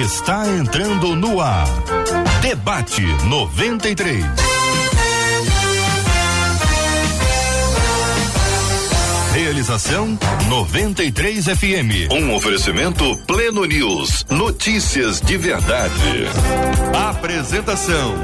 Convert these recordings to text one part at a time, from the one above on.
está entrando no ar. Debate 93. Realização 93 FM. Um oferecimento Pleno News. Notícias de verdade. Apresentação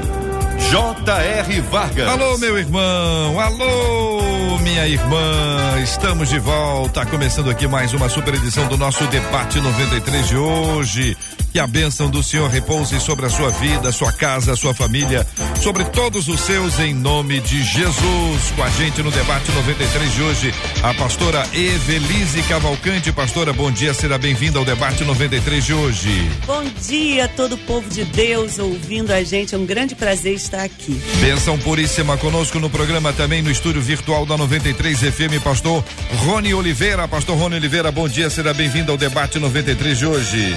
J.R. Vargas. Alô, meu irmão, alô, minha irmã. Estamos de volta, começando aqui mais uma super edição do nosso debate 93 de hoje. Que a bênção do Senhor repouse sobre a sua vida, sua casa, sua família, sobre todos os seus, em nome de Jesus. Com a gente no debate 93 de hoje, a pastora Evelise Cavalcante. Pastora, bom dia, seja bem-vinda ao debate 93 de hoje. Bom dia a todo o povo de Deus ouvindo a gente. É um grande prazer estar aqui. Bênção puríssima conosco no programa, também no estúdio virtual da 93 FM, pastor Rony Oliveira. Pastor Rony Oliveira, bom dia, seja bem-vindo ao debate 93 de hoje.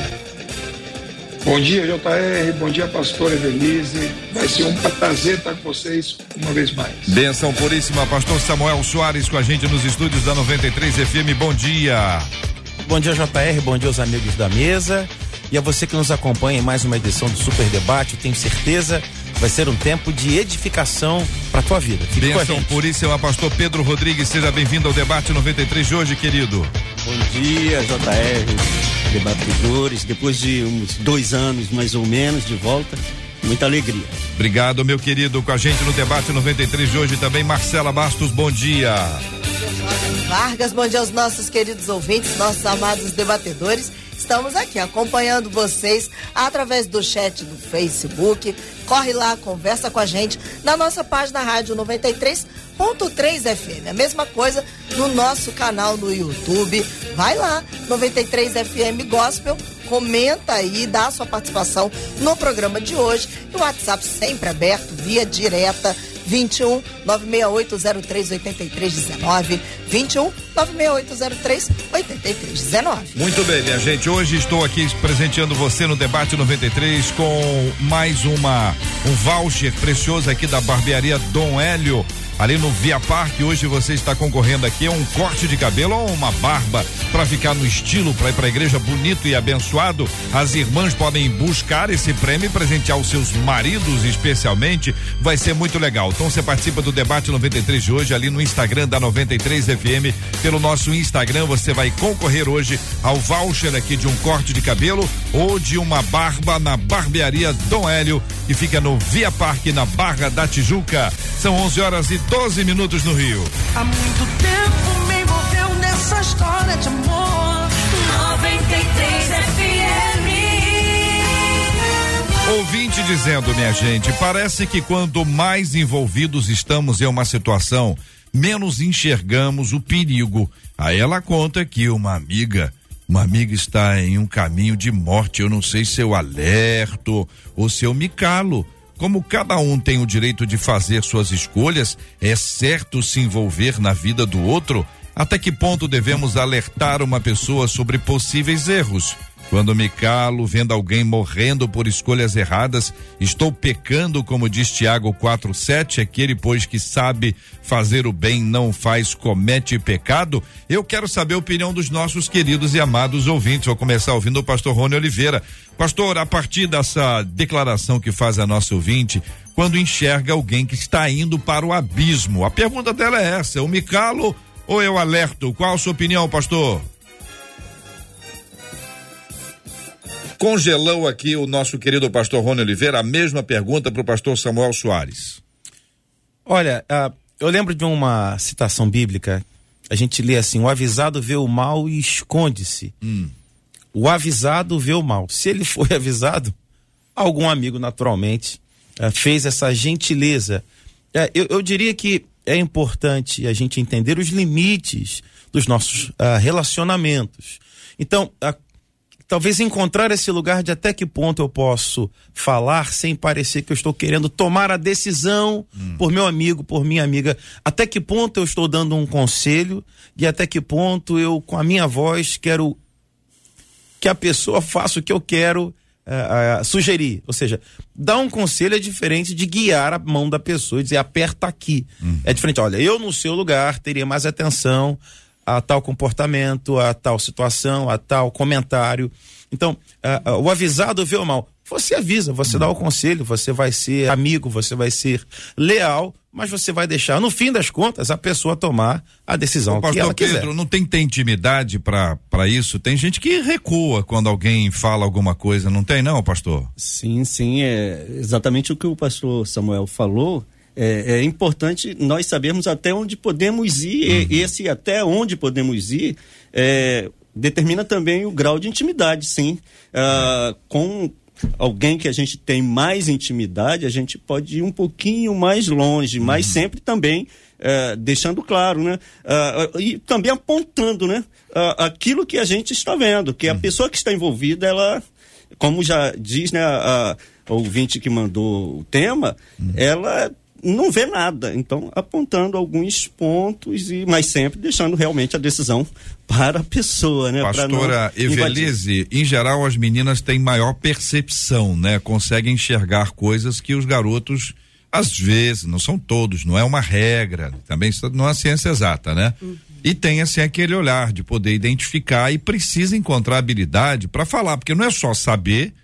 Bom dia, JR. Bom dia, pastor Evelise. Vai ser um prazer estar com vocês uma vez mais. Benção puríssima, pastor Samuel Soares com a gente nos estúdios da 93 FM. Bom dia. Bom dia, JR. Bom dia aos amigos da mesa. E a você que nos acompanha em mais uma edição do Super Debate, tenho certeza vai ser um tempo de edificação para tua vida. Fique Benção puríssima, pastor Pedro Rodrigues. Seja bem-vindo ao debate 93 de hoje, querido. Bom dia, JR, debatedores. Depois de uns dois anos, mais ou menos, de volta, muita alegria. Obrigado, meu querido. Com a gente no debate 93 de hoje também, Marcela Bastos. Bom dia. Vargas, bom dia aos nossos queridos ouvintes, nossos amados debatedores. Estamos aqui acompanhando vocês através do chat do Facebook. Corre lá, conversa com a gente na nossa página Rádio 93 93 FM. A mesma coisa no nosso canal no YouTube. Vai lá, 93 FM Gospel. Comenta aí, dá a sua participação no programa de hoje. O WhatsApp sempre aberto, via direta 21 96803 8319. 21 96803 8319. Muito bem, minha gente. Hoje estou aqui presenteando você no debate 93 com mais uma um voucher precioso aqui da barbearia Dom Hélio ali no Via Parque. Hoje você está concorrendo aqui a um corte de cabelo ou uma barba para ficar no estilo, para ir para a igreja bonito e abençoado. As irmãs podem buscar esse prêmio e presentear os seus maridos, especialmente. Vai ser muito legal. Então você participa do debate 93 de hoje ali no Instagram da 93 FM. Pelo nosso Instagram você vai concorrer hoje ao voucher aqui de um corte de cabelo ou de uma barba na barbearia Dom Hélio, que fica no Via Parque, na Barra da Tijuca. São 11 horas e 12 minutos no Rio. Há muito tempo me envolveu nessa história de amor. 93 FM. Ouvinte dizendo, minha gente, parece que quanto mais envolvidos estamos em uma situação, menos enxergamos o perigo. Aí ela conta que uma amiga uma amiga está em um caminho de morte. Eu não sei se eu alerto ou se eu me calo. Como cada um tem o direito de fazer suas escolhas, é certo se envolver na vida do outro? Até que ponto devemos alertar uma pessoa sobre possíveis erros? Quando me calo vendo alguém morrendo por escolhas erradas, estou pecando, como diz Tiago 4:7, aquele pois que sabe fazer o bem não faz, comete pecado. Eu quero saber a opinião dos nossos queridos e amados ouvintes. Vou começar ouvindo o pastor Rony Oliveira. Pastor, a partir dessa declaração que faz a nossa ouvinte, quando enxerga alguém que está indo para o abismo, a pergunta dela é essa: eu me calo ou eu alerto? Qual a sua opinião, pastor? Congelou aqui o nosso querido pastor Rony Oliveira, a mesma pergunta para o pastor Samuel Soares. Olha, uh, eu lembro de uma citação bíblica, a gente lê assim: o avisado vê o mal e esconde-se. Hum. O avisado vê o mal. Se ele foi avisado, algum amigo naturalmente uh, fez essa gentileza. Uh, eu, eu, diria que é importante a gente entender os limites dos nossos relacionamentos. Então, talvez encontrar esse lugar de até que ponto eu posso falar sem parecer que eu estou querendo tomar a decisão hum. por meu amigo, por minha amiga. Até que ponto eu estou dando um conselho e até que ponto eu, com a minha voz, quero que a pessoa faça o que eu quero uh, uh, sugerir. Ou seja, dar um conselho é diferente de guiar a mão da pessoa e dizer aperta aqui. Hum. É diferente, olha, eu no seu lugar teria mais atenção a tal comportamento, a tal situação, a tal comentário. Então, o avisado vê o mal. Você avisa, você dá o conselho, você vai ser amigo, você vai ser leal, mas você vai deixar, no fim das contas, a pessoa tomar a decisão que pastor ela quiser. Pedro, não tem que ter intimidade pra pra isso? Tem gente que recua quando alguém fala alguma coisa, não tem não, pastor? Sim, sim, é exatamente o que o pastor Samuel falou. É, é importante nós sabermos até onde podemos ir, e esse até onde podemos ir é, determina também o grau de intimidade, sim. Ah, com alguém que a gente tem mais intimidade, a gente pode ir um pouquinho mais longe, mas sempre também é, deixando claro, né? Ah, e também apontando, né? Ah, aquilo que a gente está vendo, que a pessoa que está envolvida, ela, como já diz, né? A, a ouvinte que mandou o tema, ela não vê nada. Então, apontando alguns pontos, e mas sempre deixando realmente a decisão para a pessoa, né? Pastora invadir. Evelise, em geral as meninas têm maior percepção, né? Conseguem enxergar coisas que os garotos às vezes, não são todos, não é uma regra, também não é ciência exata, né? E tem assim aquele olhar de poder identificar e precisa encontrar habilidade para falar, porque não é só saber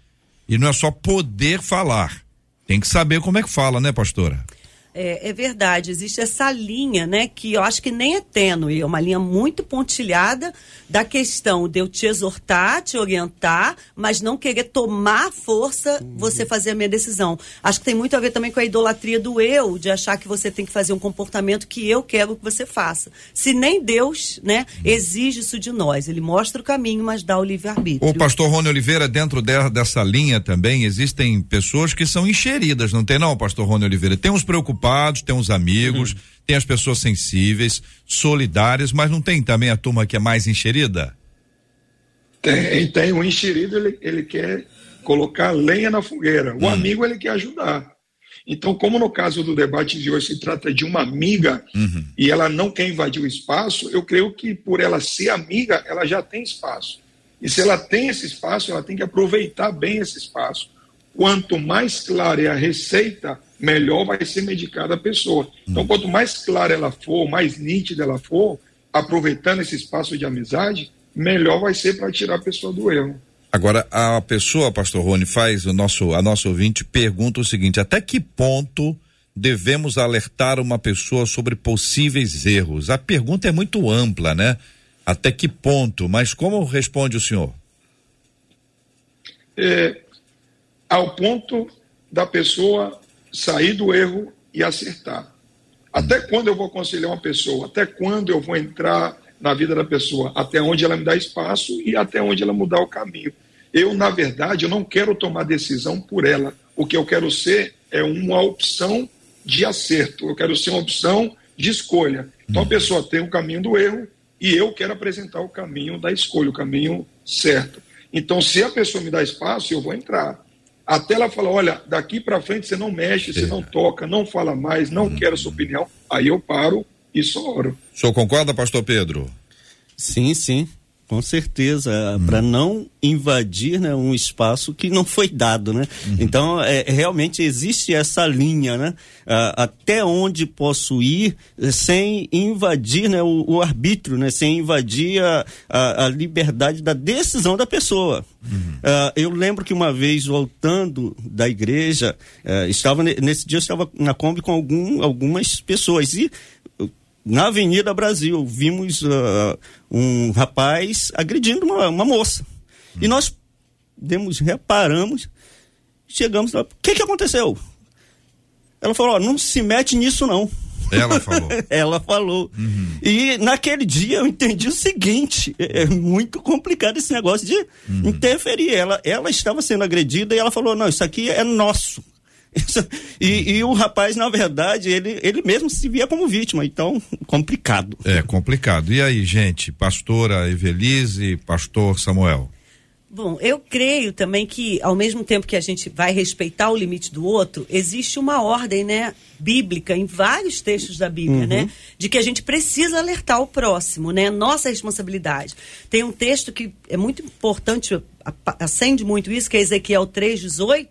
e não é só poder falar. Tem que saber como é que fala, né, pastora? É, é verdade, existe essa linha, né, que eu acho que nem é tênue, é uma linha muito pontilhada da questão de eu te exortar, te orientar, mas não querer tomar força você fazer a minha decisão. Acho que tem muito a ver também com a idolatria do eu, de achar que você tem que fazer um comportamento que eu quero que você faça. Se nem Deus, né, exige isso de nós, ele mostra o caminho, mas dá o livre-arbítrio. O pastor Rony Oliveira, dentro de- dessa linha também, existem pessoas que são encheridas, não tem não, pastor Rony Oliveira? Tem uns preocupados, tem uns amigos, tem as pessoas sensíveis, solidárias, mas não tem também a turma que é mais encherida? Tem, tem o enxerido, ele, ele quer colocar lenha na fogueira. O amigo, ele quer ajudar. Então, como no caso do debate de hoje se trata de uma amiga e ela não quer invadir o espaço, eu creio que por ela ser amiga, ela já tem espaço. E se ela tem esse espaço, ela tem que aproveitar bem esse espaço. Quanto mais clara é a receita, melhor vai ser medicada a pessoa. Então, quanto mais clara ela for, mais nítida ela for, aproveitando esse espaço de amizade, melhor vai ser para tirar a pessoa do erro. Agora, a pessoa, pastor Rony, faz o nosso, a nossa ouvinte pergunta o seguinte: até que ponto devemos alertar uma pessoa sobre possíveis erros? A pergunta é muito ampla, né? Até que ponto? Mas como responde o senhor? é, ao ponto da pessoa sair do erro e acertar. Até quando eu vou aconselhar uma pessoa? Até quando eu vou entrar na vida da pessoa? Até onde ela me dá espaço e até onde ela mudar o caminho. Eu, na verdade, eu não quero tomar decisão por ela. O que eu quero ser é uma opção de acerto. Eu quero ser uma opção de escolha. Então a pessoa tem o caminho do erro e eu quero apresentar o caminho da escolha, o caminho certo. Então, se a pessoa me dá espaço, eu vou entrar. Até ela falar, olha, daqui para frente você não mexe, você não toca, não fala mais, não quero a sua opinião. Aí eu paro e só oro. O senhor concorda, pastor Pedro? Sim, sim, com certeza, para não invadir né, um espaço que não foi dado, né? Então, é, realmente existe essa linha, né? Ah, até onde posso ir eh, sem invadir né, o, o arbítrio, né? Sem invadir a, a, a liberdade da decisão da pessoa. Ah, eu lembro que uma vez, voltando da igreja, eh, estava ne- nesse dia eu estava na Kombi com algum, algumas pessoas e na Avenida Brasil, vimos ah, um rapaz agredindo uma, uma moça. E nós demos, reparamos, chegamos lá, o que, que aconteceu? Ela falou, ó, não se mete nisso não. Ela falou. Ela falou. E naquele dia eu entendi o seguinte: é é muito complicado esse negócio de interferir. Ela, ela estava sendo agredida e ela falou: não, isso aqui é nosso. Isso- e, e o rapaz, na verdade, ele, ele mesmo se via como vítima, então complicado. É complicado. E aí, gente? Pastora Evelise, pastor Samuel. Bom, eu creio também que, ao mesmo tempo que a gente vai respeitar o limite do outro, existe uma ordem, né? Bíblica em vários textos da Bíblia, né? De que a gente precisa alertar o próximo, né? Nossa responsabilidade. Tem um texto que é muito importante, acende muito isso, que é Ezequiel 3,18,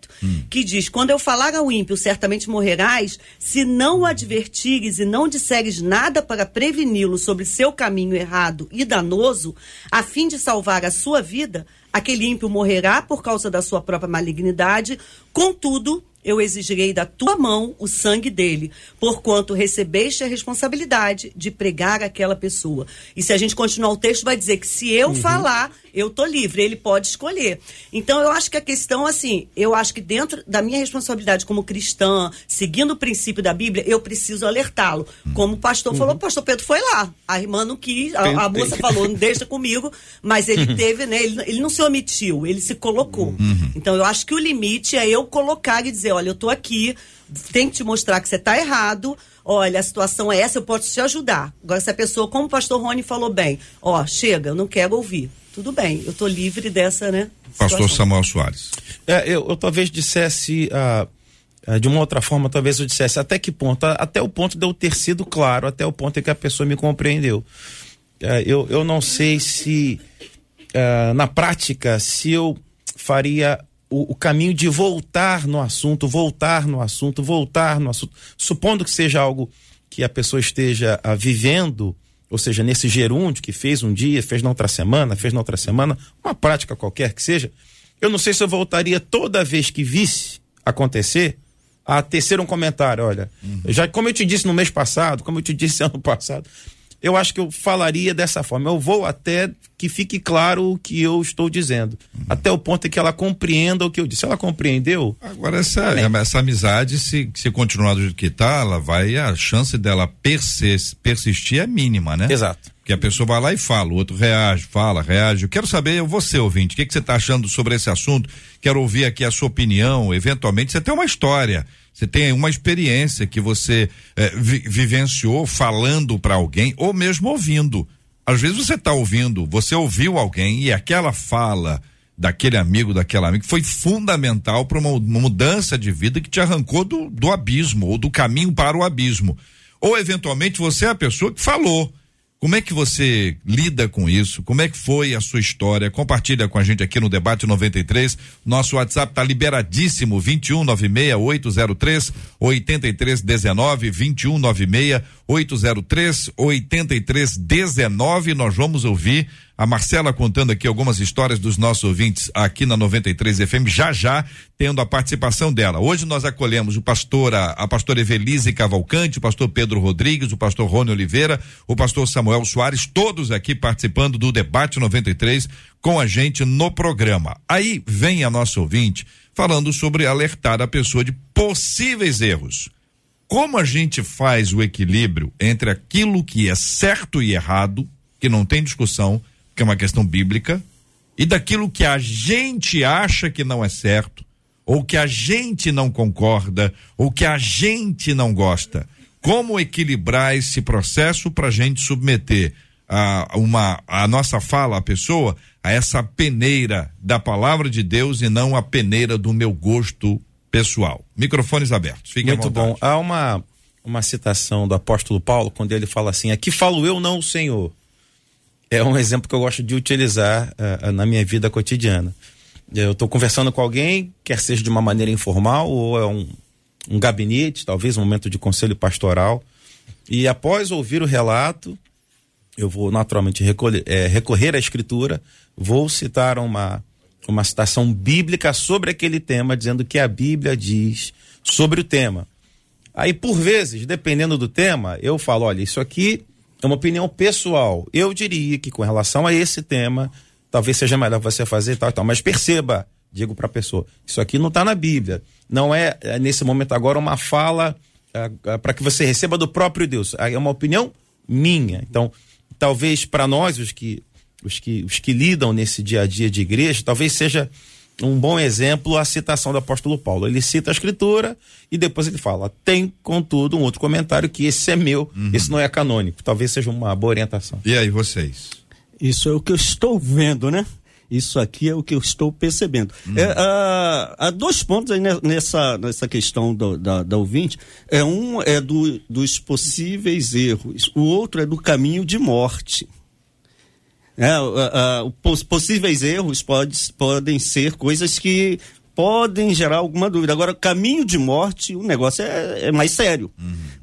que diz: Quando eu falar ao ímpio, certamente morrerás, se não o advertires e não disseres nada para preveni-lo sobre seu caminho errado e danoso, a fim de salvar a sua vida, aquele ímpio morrerá por causa da sua própria malignidade, contudo. Eu exigirei da tua mão o sangue dele, porquanto recebeste a responsabilidade de pregar aquela pessoa. E se a gente continuar o texto, vai dizer que se eu falar, eu tô livre, ele pode escolher. Então eu acho que a questão, assim, eu acho que dentro da minha responsabilidade como cristã, seguindo o princípio da Bíblia, eu preciso alertá-lo. Como o pastor falou, o pastor Pedro foi lá. A irmã não quis, a, a moça falou, não deixa comigo, mas ele teve, né? Ele, ele não se omitiu, ele se colocou. Então eu acho que o limite é eu colocar e dizer, olha, eu tô aqui, tem que te mostrar que você tá errado. Olha, a situação é essa, eu posso te ajudar. Agora, se a pessoa, como o pastor Rony falou bem, ó, chega, eu não quero ouvir. Tudo bem, eu tô livre dessa, né? Pastor situação. Samuel Soares. É, eu, eu talvez dissesse ah, ah, de uma outra forma, talvez eu dissesse até que ponto, até o ponto de eu ter sido claro, até o ponto em que a pessoa me compreendeu. É, eu, eu não sei se ah, na prática se eu faria o, o caminho de voltar no assunto, voltar no assunto, voltar no assunto, supondo que seja algo que a pessoa esteja ah, vivendo, ou seja, nesse gerúndio que fez um dia, fez na outra semana, fez na outra semana, uma prática qualquer que seja, eu não sei se eu voltaria toda vez que visse acontecer a tecer um comentário, olha, já como eu te disse no mês passado, como eu te disse ano passado, eu acho que eu falaria dessa forma. Eu vou até que fique claro o que eu estou dizendo. Até o ponto em que ela compreenda o que eu disse. Se ela compreendeu, Agora, essa, essa amizade, se, se continuar do jeito que tá, ela vai, a chance dela persis- persistir é mínima, né? Exato. Porque a pessoa vai lá e fala, o outro reage, fala, reage. Eu quero saber, você ouvinte, o que, que você está achando sobre esse assunto? Quero ouvir aqui a sua opinião. Eventualmente, você tem uma história, você tem uma experiência que você eh, vi- vivenciou falando para alguém ou mesmo ouvindo. Às vezes você está ouvindo, você ouviu alguém e aquela fala daquele amigo, daquela amiga, foi fundamental para uma, mudança de vida que te arrancou do, do abismo ou do caminho para o abismo. Ou eventualmente você é a pessoa que falou. Como é que você lida com isso? Como é que foi a sua história? Compartilha com a gente aqui no debate 93. Nosso WhatsApp tá liberadíssimo 2196 803 8319 2196 803 8319. Nós vamos ouvir a Marcela contando aqui algumas histórias dos nossos ouvintes aqui na 93 FM, já já tendo a participação dela. Hoje nós acolhemos o pastor, a, a pastora Evelise Cavalcante, o pastor Pedro Rodrigues, o pastor Rony Oliveira, o pastor Samuel Soares, todos aqui participando do debate 93 com a gente no programa. Aí vem a nossa ouvinte falando sobre alertar a pessoa de possíveis erros. Como a gente faz o equilíbrio entre aquilo que é certo e errado, que não tem discussão, que é uma questão bíblica, e daquilo que a gente acha que não é certo, ou que a gente não concorda, ou que a gente não gosta. Como equilibrar esse processo para a gente submeter a, uma, a nossa fala à pessoa a essa peneira da palavra de Deus e não a peneira do meu gosto pessoal. Microfones abertos. Fiquem à Muito bom. Há uma, uma citação do apóstolo Paulo, quando ele fala assim: aqui falo eu, não o Senhor. É um exemplo que eu gosto de utilizar ah, na minha vida cotidiana. Eu estou conversando com alguém, quer seja de uma maneira informal ou é um, um gabinete, talvez um momento de conselho pastoral. E após ouvir o relato, eu vou naturalmente recolher- eh, recorrer à escritura, vou citar uma, uma citação bíblica sobre aquele tema, dizendo que a Bíblia diz sobre o tema. Aí, por vezes, dependendo do tema, eu falo: olha, isso aqui é uma opinião pessoal. Eu diria que com relação a esse tema, talvez seja melhor você fazer tal e tal. Mas perceba, digo para a pessoa, isso aqui não está na Bíblia. Não é, é, nesse momento agora, uma fala para que você receba do próprio Deus. É uma opinião minha. Então, talvez para nós, os que, os, que, os que lidam nesse dia a dia de igreja, talvez seja um bom exemplo a citação do apóstolo Paulo. Ele cita a escritura e depois ele fala: tem, contudo, um outro comentário que esse é meu, esse não é canônico. Talvez seja uma boa orientação. E aí, vocês? Isso é o que eu estou vendo, né? Isso aqui é o que eu estou percebendo. Hum. É, ah, há dois pontos aí ne- nessa, nessa questão do- da, da ouvinte. É, um é do, dos possíveis erros, o outro é do caminho de morte. É, ah, ah, o pos- possíveis erros pode, podem ser coisas que podem gerar alguma dúvida. Agora, caminho de morte, o negócio é, é mais sério.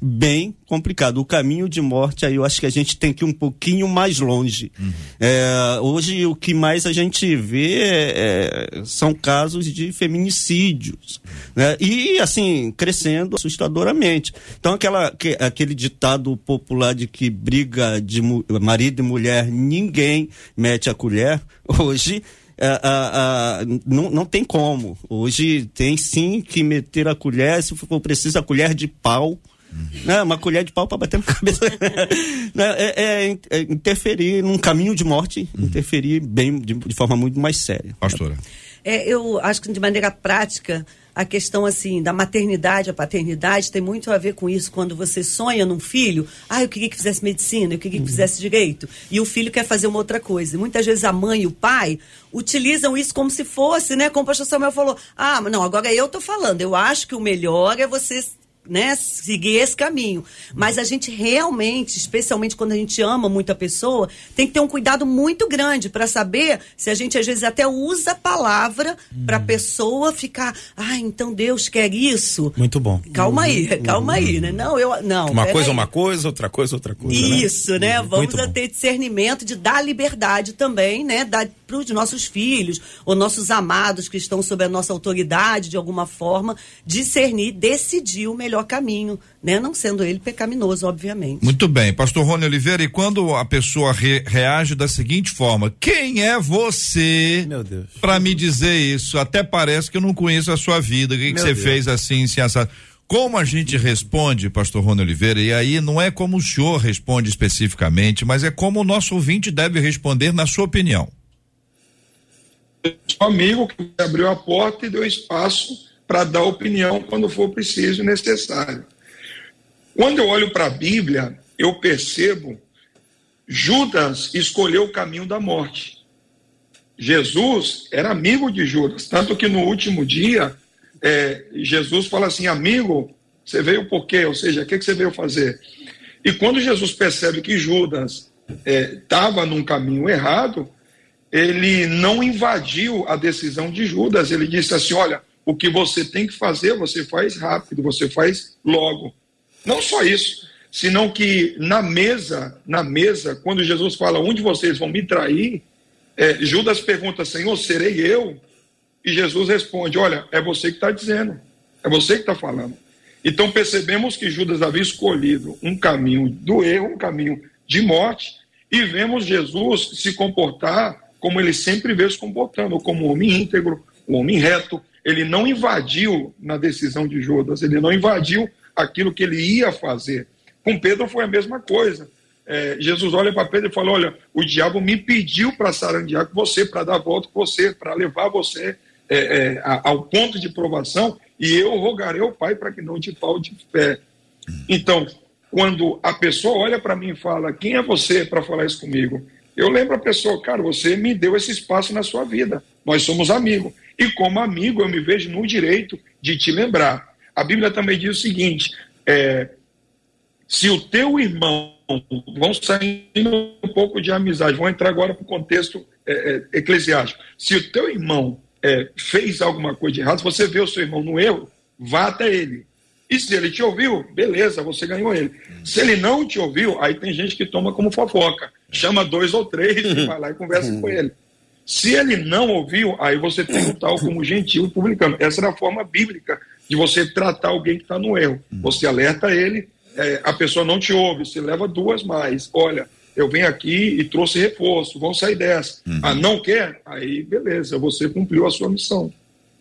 Bem complicado. O caminho de morte, aí eu acho que a gente tem que ir um pouquinho mais longe. É, hoje, o que mais a gente vê é- é- são casos de feminicídios. né? E, assim, crescendo assustadoramente. Então, aquela, que- aquele ditado popular de que briga de marido e mulher, ninguém mete a colher, hoje ah, ah, ah, não, não tem como. Hoje tem sim que meter a colher, se for preciso, a colher de pau. Né? Uma colher de pau para bater na cabeça. Né? é, é- é interferir num caminho de morte, interferir bem, de, de forma muito mais séria. Pastora. É, eu acho que de maneira prática, a questão assim da maternidade, a paternidade tem muito a ver com isso. Quando você sonha num filho, ah, eu queria que fizesse medicina, eu queria que fizesse direito. E o filho quer fazer uma outra coisa. E muitas vezes a mãe e o pai utilizam isso como se fosse, né? Como o pastor Samuel falou, ah, mas não, agora eu tô falando. Eu acho que o melhor é você né, seguir esse caminho. Mas a gente realmente, especialmente quando a gente ama muito a pessoa, tem que ter um cuidado muito grande para saber se a gente às vezes até usa a palavra para a pessoa ficar, ah, então Deus quer isso. Muito bom. Calma aí, calma aí, né? Não, eu não. Uma coisa é uma coisa, outra coisa outra coisa. né? Isso, né? Uhum. Vamos ter discernimento de dar liberdade também, né? Dar para os nossos filhos ou nossos amados que estão sob a nossa autoridade de alguma forma, discernir, decidir o melhor caminho, né? Não sendo ele pecaminoso, obviamente. Muito bem, pastor Rony Oliveira, e quando a pessoa re- reage da seguinte forma: quem é você Meu Deus. para me dizer isso? Até parece que eu não conheço a sua vida. O que, você Deus. fez assim, assim, assado? Como a gente responde, pastor Rony Oliveira, e aí não é como o senhor responde especificamente, mas é como o nosso ouvinte deve responder na sua opinião. um amigo que abriu a porta e deu espaço para dar opinião quando for preciso e necessário. Quando eu olho para a Bíblia, eu percebo Judas escolheu o caminho da morte. Jesus era amigo de Judas, tanto que no último dia é, Jesus fala assim: amigo, você veio por quê? Ou seja, o que, que você veio fazer? E quando Jesus percebe que Judas estava num caminho errado, ele não invadiu a decisão de Judas. Ele disse assim: olha, o que você tem que fazer, você faz rápido, você faz logo. Não só isso, senão que na mesa, na mesa, quando Jesus fala onde vocês vão me trair, é, Judas pergunta: Senhor, serei eu? E Jesus responde: Olha, é você que está dizendo, é você que está falando. Então percebemos que Judas havia escolhido um caminho do erro, um caminho de morte, e vemos Jesus se comportar como ele sempre veio se comportando, como um homem íntegro, um homem reto. Ele não invadiu na decisão de Judas, ele não invadiu aquilo que ele ia fazer. Com Pedro foi a mesma coisa. É, Jesus olha para Pedro e fala: Olha, o diabo me pediu para sarandear com você, para dar volta com você, para levar você é, é, ao ponto de provação, e eu rogarei ao Pai para que não te falte fé. Então, quando a pessoa olha para mim e fala: Quem é você para falar isso comigo? Eu lembro a pessoa, cara, você me deu esse espaço na sua vida. Nós somos amigos. E como amigo, eu me vejo no direito de te lembrar. A Bíblia também diz o seguinte: é, se o teu irmão, vamos saindo um pouco de amizade, vamos entrar agora para o contexto é, é, eclesiástico. Se o teu irmão é, fez alguma coisa de errado, se você vê o seu irmão no erro, vá até ele. E se ele te ouviu, beleza, você ganhou ele. Se ele não te ouviu, aí tem gente que toma como fofoca. Chama dois ou três e vai lá e conversa com ele. Se ele não ouviu, aí você tem o tal como gentil e publicano. Essa era a forma bíblica de você tratar alguém que está no erro. Você alerta ele, é, a pessoa não te ouve, você leva duas mais. Olha, eu venho aqui e trouxe reforço, vão sair dessa. Ah, não quer? Aí beleza, você cumpriu a sua missão.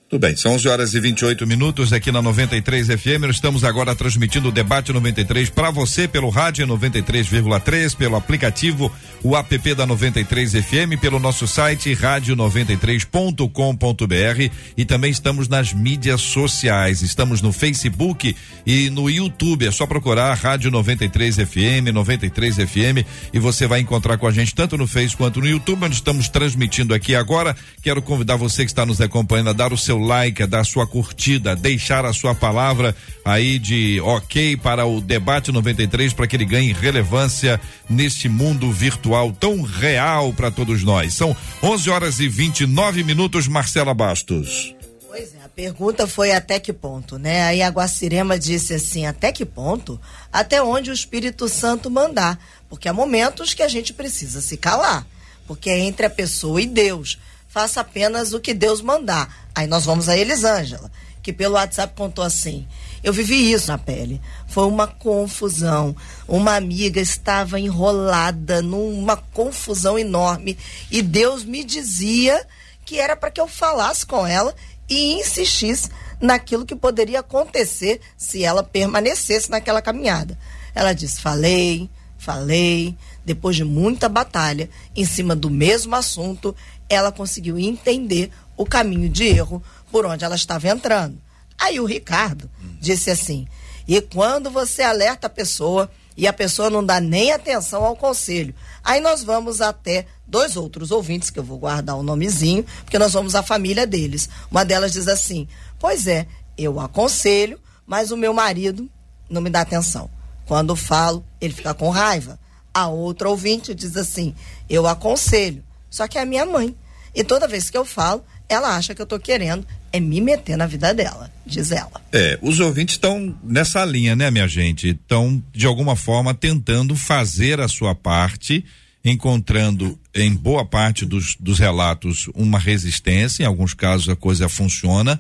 Tudo bem, são 11 horas e 28 minutos aqui na 93 FM. Estamos agora transmitindo o debate 93 para você pelo rádio 93,3, pelo aplicativo, o app da 93 FM, pelo nosso site rádio93.com.br e também estamos nas mídias sociais. Estamos no Facebook e no YouTube. É só procurar Rádio 93 FM, 93 FM e você vai encontrar com a gente tanto no Face quanto no YouTube. Nós estamos transmitindo aqui agora. Quero convidar você que está nos acompanhando a dar o seu like, a dar sua curtida, deixar a sua palavra aí de ok para o debate 93 para que ele ganhe relevância neste mundo virtual tão real para todos nós. São 11 horas e 29 minutos, Marcela Bastos. Pois é, a pergunta foi até que ponto, né? Aí a Guacirema disse assim: até que ponto? Até onde o Espírito Santo mandar. Porque há momentos que a gente precisa se calar. Porque é entre a pessoa e Deus. Faça apenas o que Deus mandar. Aí nós vamos a Elisângela, que pelo WhatsApp contou assim: eu vivi isso na pele. Foi uma confusão. Uma amiga estava enrolada numa confusão enorme e Deus me dizia que era para que eu falasse com ela e insistisse naquilo que poderia acontecer se ela permanecesse naquela caminhada. Ela disse: falei, falei. Depois de muita batalha em cima do mesmo assunto, ela conseguiu entender o caminho de erro por onde ela estava entrando. Aí o Ricardo disse assim: e quando você alerta a pessoa e a pessoa não dá nem atenção ao conselho, aí nós vamos até dois outros ouvintes, que eu vou guardar o nomezinho, porque nós vamos à família deles. Uma delas diz assim: Pois é, eu aconselho, mas o meu marido não me dá atenção. Quando falo, ele fica com raiva. A outra ouvinte diz assim: Eu aconselho, só que é a minha mãe. E toda vez que eu falo, ela acha que eu tô querendo é me meter na vida dela, diz ela. É, os ouvintes estão nessa linha, né, minha gente? Estão, de alguma forma, tentando fazer a sua parte, encontrando em boa parte dos, dos relatos uma resistência, em alguns casos a coisa funciona.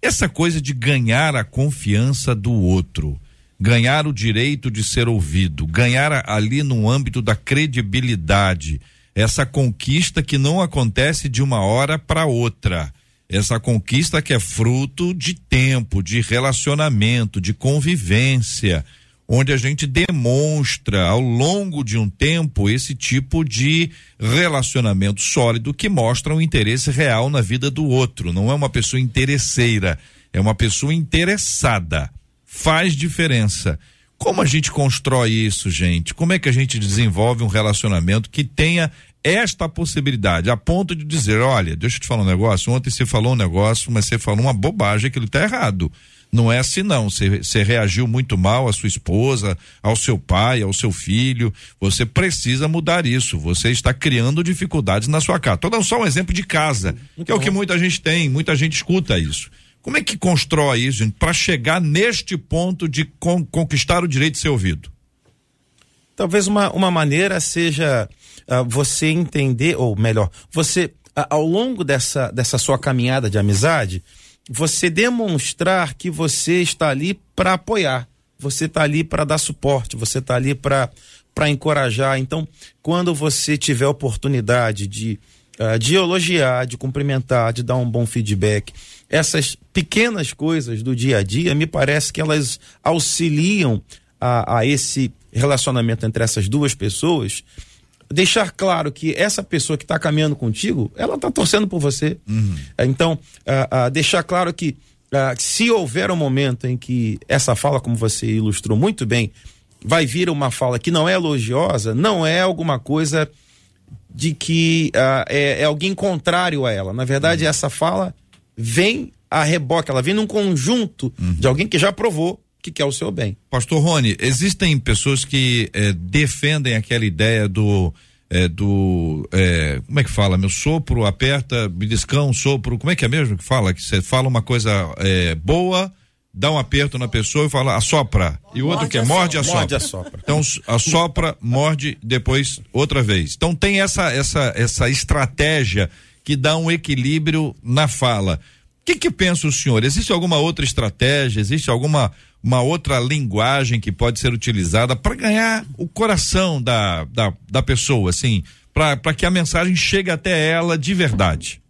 Essa coisa de ganhar a confiança do outro, ganhar o direito de ser ouvido, ganhar ali no âmbito da credibilidade, essa conquista que não acontece de uma hora para outra essa conquista que é fruto de tempo, de relacionamento, de convivência, onde a gente demonstra ao longo de um tempo esse tipo de relacionamento sólido que mostra um interesse real na vida do outro. Não é uma pessoa interesseira, é uma pessoa interessada. Faz diferença. Como a gente constrói isso, gente? Como é que a gente desenvolve um relacionamento que tenha esta possibilidade, a ponto de dizer, olha, deixa eu te falar um negócio, ontem você falou um negócio, mas você falou uma bobagem, aquilo está errado. Não é assim não, você, você reagiu muito mal à sua esposa, ao seu pai, ao seu filho, você precisa mudar isso, você está criando dificuldades na sua casa. Estou dando só um exemplo de casa, muito que é o que muita gente tem, muita gente escuta isso. Como é que constrói isso, gente, para chegar neste ponto de con conquistar o direito de ser ouvido? Talvez uma, uma maneira seja uh, você entender, ou melhor, você, uh, ao longo dessa, dessa sua caminhada de amizade, você demonstrar que você está ali para apoiar, você está ali para dar suporte, você está ali para encorajar. Então, quando você tiver oportunidade de, uh, de elogiar, de cumprimentar, de dar um bom feedback, essas pequenas coisas do dia a dia, me parece que elas auxiliam a, a esse relacionamento entre essas duas pessoas deixar claro que essa pessoa que está caminhando contigo, ela está torcendo por você. Uhum. Então, uh, uh, deixar claro que se houver um momento em que essa fala, como você ilustrou muito bem, vai vir uma fala que não é elogiosa, não é alguma coisa de que é, é, alguém contrário a ela. Na verdade, uhum. essa fala vem a reboque, ela vem num conjunto uhum. de alguém que já provou que quer o seu bem. Pastor Rony, existem pessoas que eh, defendem aquela ideia do é, do é, como é que fala? Meu sopro aperta beliscão sopro como é que é mesmo que fala? Que você fala uma coisa é, boa dá um aperto na pessoa e fala assopra. E o outro que é morde assopra. morde assopra então assopra morde depois outra vez. Então tem essa essa essa estratégia que dá um equilíbrio na fala que que pensa o senhor existe alguma outra estratégia existe alguma uma outra linguagem que pode ser utilizada para ganhar o coração da, da, da pessoa, assim, para que a mensagem chegue até ela de verdade?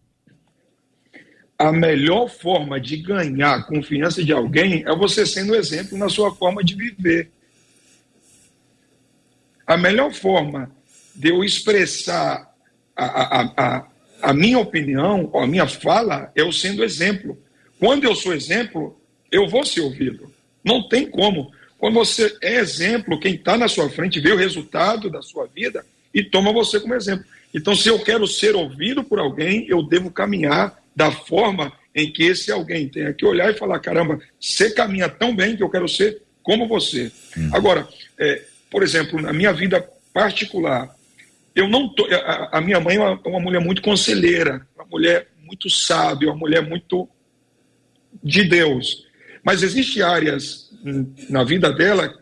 a melhor forma de ganhar a confiança de alguém é você sendo exemplo na sua forma de viver. A melhor forma de eu expressar a, a, a, a minha opinião, a minha fala, é eu sendo exemplo. Quando eu sou exemplo, eu vou ser ouvido. Não tem como. Quando você é exemplo, quem está na sua frente vê o resultado da sua vida e toma você como exemplo. Então, se eu quero ser ouvido por alguém, eu devo caminhar da forma em que esse alguém tenha que olhar e falar: caramba, você caminha tão bem que eu quero ser como você. Uhum. Agora, é, por exemplo, na minha vida particular, eu não tô, a, a minha mãe é uma, uma, mulher muito conselheira, uma mulher muito sábia, uma mulher muito de Deus. Mas existem áreas na vida dela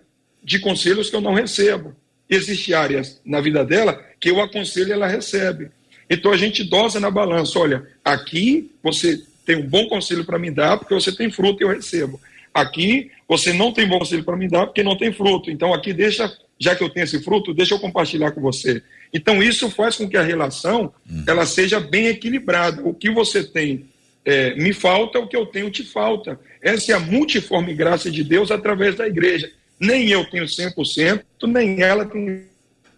de conselhos que eu não recebo. Existem áreas na vida dela que eu aconselho e ela recebe. Então a gente dosa na balança. Olha, aqui você tem um bom conselho para me dar porque você tem fruto e eu recebo. Aqui você não tem bom conselho para me dar porque não tem fruto. Então aqui deixa, já que eu tenho esse fruto, deixa eu compartilhar com você. Então isso faz com que a relação uhum. ela seja bem equilibrada. O que você tem é, me falta, o que eu tenho te falta. Essa é a multiforme graça de Deus através da igreja. Nem eu tenho 100%, nem ela tem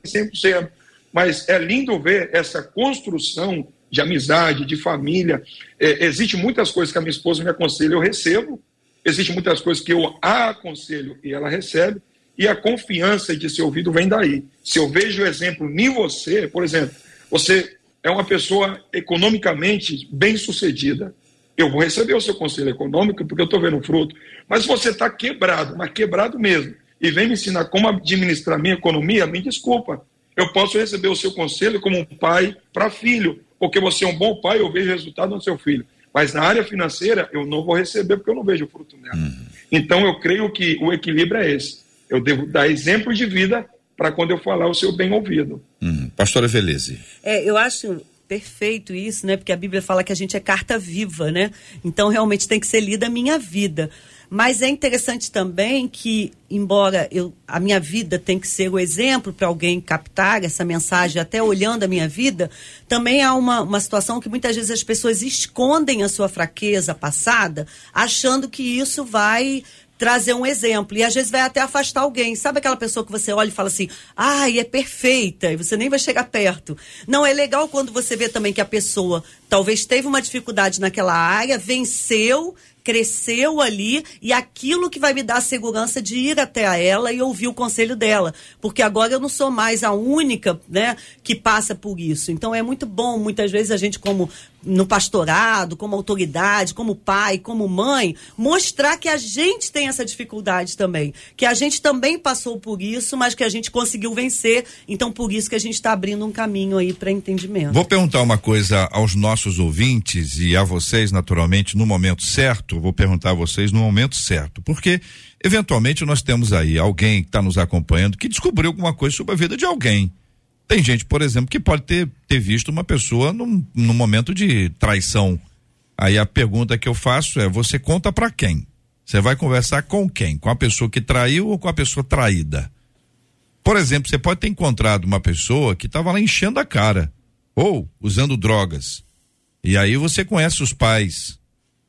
100%. Mas é lindo ver essa construção de amizade, de família. É, existe muitas coisas que a minha esposa me aconselha, eu recebo. Existem muitas coisas que eu a aconselho e ela recebe. E a confiança de ser ouvido vem daí. Se eu vejo o exemplo em você, por exemplo, você é uma pessoa economicamente bem sucedida. Eu vou receber o seu conselho econômico porque eu estou vendo fruto. Mas você está quebrado, mas quebrado mesmo, e vem me ensinar como administrar minha economia, me desculpa. Eu posso receber o seu conselho como um pai para filho, porque você é um bom pai, eu vejo resultado no seu filho. Mas na área financeira, eu não vou receber porque eu não vejo fruto nela. Uhum. Então, eu creio que o equilíbrio é esse. Eu devo dar exemplo de vida para quando eu falar o seu bem ouvido. Uhum. Pastora Veleze. É, eu acho perfeito isso, né? Porque a Bíblia fala que a gente é carta viva, né? Então, realmente tem que ser lida a minha vida. Mas é interessante também que, embora eu, a minha vida tem que ser o exemplo para alguém captar essa mensagem, até olhando a minha vida, também há uma, uma situação que muitas vezes as pessoas escondem a sua fraqueza passada, achando que isso vai trazer um exemplo. E às vezes vai até afastar alguém. Sabe aquela pessoa que você olha e fala assim, ai, é perfeita, e você nem vai chegar perto. Não, é legal quando você vê também que a pessoa talvez teve uma dificuldade naquela área, venceu cresceu ali e aquilo que vai me dar a segurança de ir até a ela e ouvir o conselho dela, porque agora eu não sou mais a única, né, que passa por isso. Então é muito bom, muitas vezes a gente como no pastorado, como autoridade, como pai, como mãe, mostrar que a gente tem essa dificuldade também, que a gente também passou por isso, mas que a gente conseguiu vencer. Então por isso que a gente está abrindo um caminho aí para entendimento. Vou perguntar uma coisa aos nossos ouvintes e a vocês, naturalmente, no momento certo. Vou perguntar a vocês no momento certo, porque eventualmente nós temos aí alguém que está nos acompanhando que descobriu alguma coisa sobre a vida de alguém tem gente, por exemplo, que pode ter, ter visto uma pessoa num, num momento de traição. Aí a pergunta que eu faço é: você conta para quem? Você vai conversar com quem? Com a pessoa que traiu ou com a pessoa traída? Por exemplo, você pode ter encontrado uma pessoa que estava lá enchendo a cara ou usando drogas. E aí você conhece os pais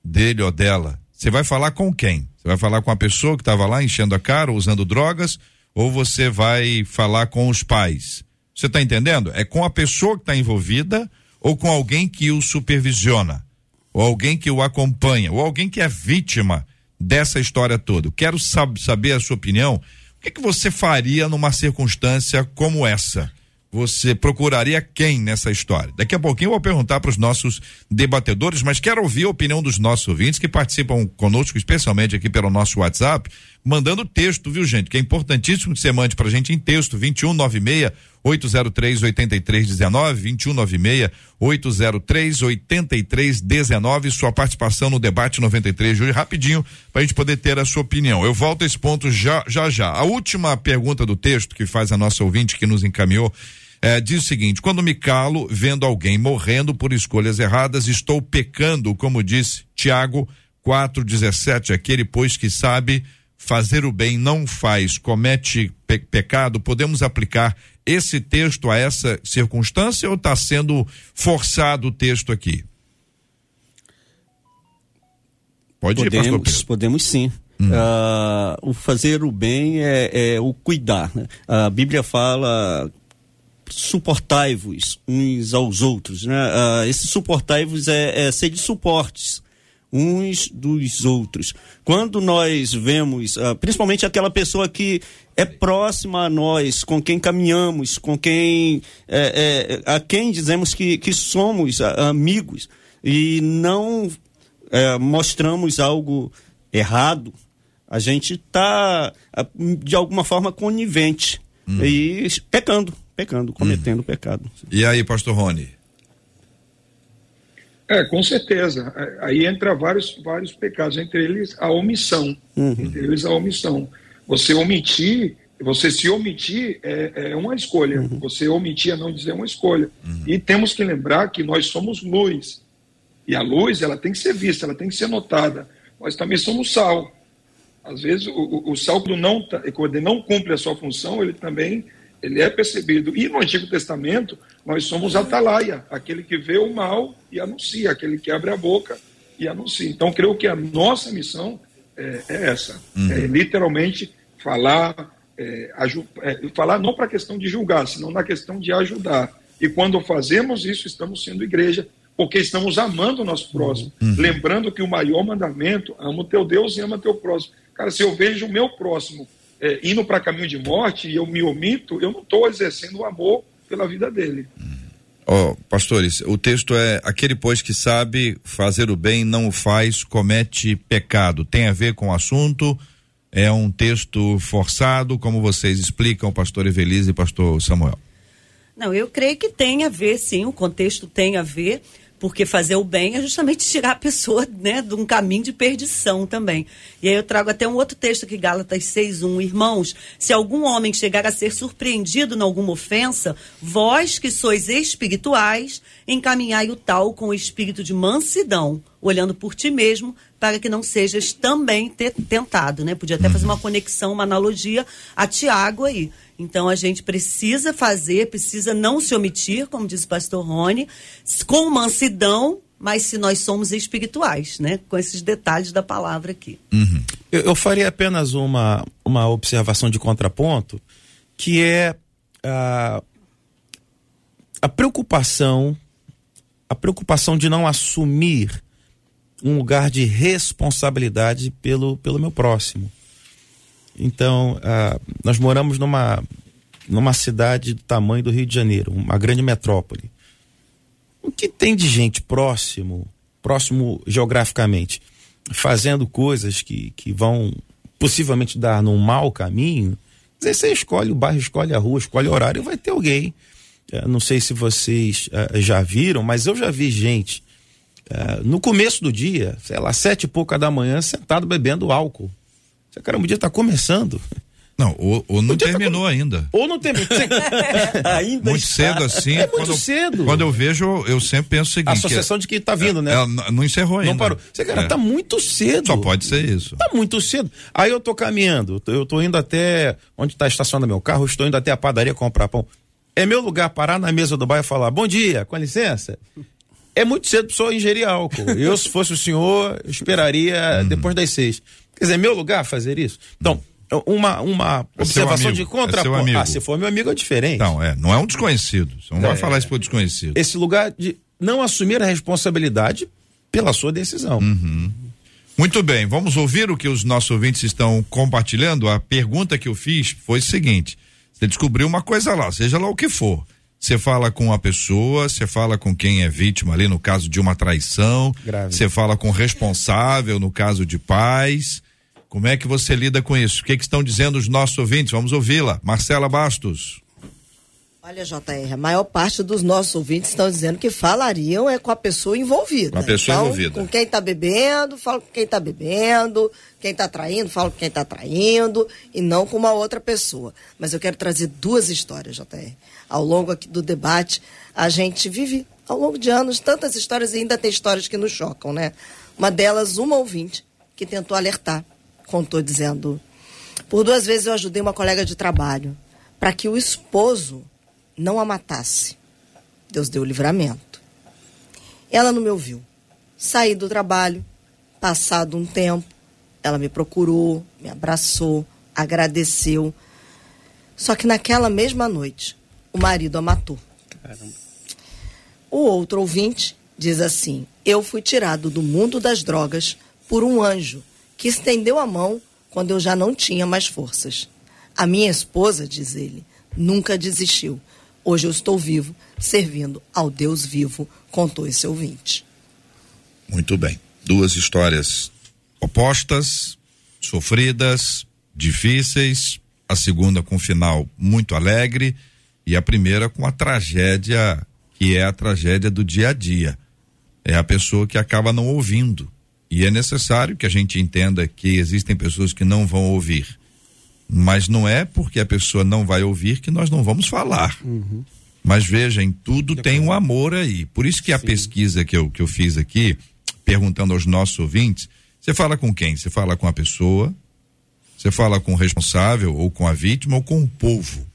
dele ou dela. Você vai falar com quem? Você vai falar com a pessoa que estava lá enchendo a cara, usando drogas, ou você vai falar com os pais? Você está entendendo? É com a pessoa que está envolvida ou com alguém que o supervisiona, ou alguém que o acompanha, ou alguém que é vítima dessa história toda. Quero sab saber a sua opinião. O que, que você faria numa circunstância como essa? Você procuraria quem nessa história? Daqui a pouquinho eu vou perguntar para os nossos debatedores, mas quero ouvir a opinião dos nossos ouvintes que participam conosco, especialmente aqui pelo nosso WhatsApp, mandando texto, viu, gente? Que é importantíssimo que você mande para a gente em texto, 2196 803 8319 2196 803 8319 sua participação no debate 93 Júlio rapidinho para a gente poder ter a sua opinião. Eu volto a esse ponto já já já. A última pergunta do texto que faz a nossa ouvinte que nos encaminhou é, diz o seguinte: quando me calo vendo alguém morrendo por escolhas erradas, estou pecando, como disse Tiago 4,17, aquele pois que sabe fazer o bem não faz, comete pe pecado, podemos aplicar esse texto a essa circunstância ou está sendo forçado o texto aqui? Pode ir, pastor Podemos, Pedro. podemos sim. Ah, o fazer o bem é, é o cuidar. né? A Bíblia fala suportai-vos uns aos outros. Né? Ah, esse suportai-vos é, é ser de suportes uns dos outros. Quando nós vemos, ah, principalmente aquela pessoa que é próxima a nós, com quem caminhamos, com quem é, é, a quem dizemos que, que somos ah, amigos e não é, mostramos algo errado, a gente está de alguma forma conivente e pecando, pecando, cometendo pecado. E aí, pastor Rony? É, com certeza. É, Aí entra vários, vários pecados, entre eles a omissão. Entre eles a omissão. Você omitir, você se omitir é, é uma escolha. Você omitir a não dizer é uma escolha. E temos que lembrar que nós somos luz. E a luz, ela tem que ser vista, ela tem que ser notada. Nós também somos sal. Às vezes, o, o, o sal, quando não, tá- quando ele não cumpre a sua função, ele também ele é percebido. E no Antigo Testamento, nós somos atalaia, aquele que vê o mal e anuncia, aquele que abre a boca e anuncia. Então, creio que a nossa missão é, é essa: é literalmente falar, é, é, falar não para a questão de julgar, senão na questão de ajudar. E quando fazemos isso, estamos sendo igreja, porque estamos amando o nosso próximo. Lembrando que o maior mandamento, ama o teu Deus e ama o teu próximo. Cara, se eu vejo o meu próximo é, indo para caminho de morte e eu me omito, eu não estou exercendo o amor pela vida dele. Ó, pastores, o texto é aquele pois que sabe fazer o bem não o faz, comete pecado. Tem a ver com o assunto? É um texto forçado, como vocês explicam, pastor Evelise e pastor Samuel? Não, eu creio que tem a ver, sim, o contexto tem a ver, porque fazer o bem é justamente tirar a pessoa né, de um caminho de perdição também. E aí eu trago até um outro texto aqui, Gálatas 6.1. Irmãos, se algum homem chegar a ser surpreendido em alguma ofensa, vós que sois espirituais, encaminhai o tal com o espírito de mansidão, olhando por ti mesmo, para que não sejas também te- tentado, né? Podia até fazer uma conexão, uma analogia a Tiago aí. Então a gente precisa fazer, precisa não se omitir, como diz o pastor Rony, com mansidão, mas se nós somos espirituais, né? Com esses detalhes da palavra aqui. Eu, eu faria apenas uma, uma observação de contraponto, que é a, a preocupação, a preocupação de não assumir um lugar de responsabilidade pelo, pelo meu próximo. Então, ah, nós moramos numa, numa cidade do tamanho do Rio de Janeiro, uma grande metrópole. O que tem de gente próximo, próximo geograficamente, fazendo coisas que, que vão possivelmente dar num mau caminho, você escolhe o bairro, escolhe a rua, escolhe o horário, vai ter alguém. Eh, não sei se vocês eh, já viram, mas eu já vi gente eh, no começo do dia, sei lá, sete e pouca da manhã, sentado bebendo álcool. Você, cara, o dia está começando. Não, ou, ou não tá terminou ainda. Ou não tem. Ainda Muito está. cedo assim. É muito eu- cedo. Quando eu vejo, eu sempre penso o seguinte. A associação de que tá vindo, né? é, é, não encerrou ainda. Não parou. Você, cara, É. tá muito cedo. Só pode ser isso. Tá muito cedo. Aí eu tô caminhando, eu tô indo até onde tá estacionado meu carro, estou indo até a padaria comprar pão. É meu lugar parar na mesa do bar e falar: bom dia, com licença. É muito cedo pra pessoa ingerir álcool. Eu, se fosse o senhor, esperaria depois das seis. Quer dizer, é meu lugar fazer isso? Então, uma, uma É observação de é contraponto. amigo. ah, se for meu amigo é diferente. Não, é, não é um desconhecido. Você não vai É. falar isso pro desconhecido. Esse lugar de não assumir a responsabilidade pela sua decisão. Uhum. Muito bem, vamos ouvir o que os nossos ouvintes estão compartilhando. A pergunta que eu fiz foi o seguinte: você descobriu uma coisa lá, seja lá o que for. Você fala com a pessoa, você fala com quem é vítima ali no caso de uma traição, você fala com o responsável no caso de pais. Como é que você lida com isso? O que, que estão dizendo os nossos ouvintes? Vamos ouvi-la. Marcela Bastos. Olha, JR, a maior parte dos nossos ouvintes estão dizendo que falariam é com a pessoa envolvida. Com a pessoa então, envolvida. Com quem está bebendo, fala com quem está bebendo, quem está traindo, fala com quem está traindo, e não com uma outra pessoa. Mas eu quero trazer duas histórias, JR. Ao longo aqui do debate, a gente vive, ao longo de anos, tantas histórias e ainda tem histórias que nos chocam, né? Uma delas, uma ouvinte, que tentou alertar, contou dizendo: por duas vezes eu ajudei uma colega de trabalho para que o esposo não a matasse. Deus deu o livramento. Ela não me ouviu. Saí do trabalho, Passado um tempo, ela me procurou, me abraçou, agradeceu. Só que naquela mesma noite, o marido a matou. O outro ouvinte diz assim: Eu fui tirado do mundo das drogas por um anjo que estendeu a mão quando eu já não tinha mais forças. A minha esposa, diz ele, nunca desistiu. Hoje eu estou vivo, servindo ao Deus vivo, contou esse ouvinte. Muito bem. Duas histórias opostas, sofridas, difíceis. A segunda com um final muito alegre e a primeira com a tragédia que é a tragédia do dia a dia. É a pessoa que acaba não ouvindo. E é necessário que a gente entenda que existem pessoas que não vão ouvir. Mas não é porque a pessoa não vai ouvir que nós não vamos falar. Mas veja, em tudo tem um amor aí. Por isso que a pesquisa que eu, que eu fiz aqui, perguntando aos nossos ouvintes, você fala com quem? Você fala com a pessoa, você fala com o responsável, ou com a vítima, ou com o povo.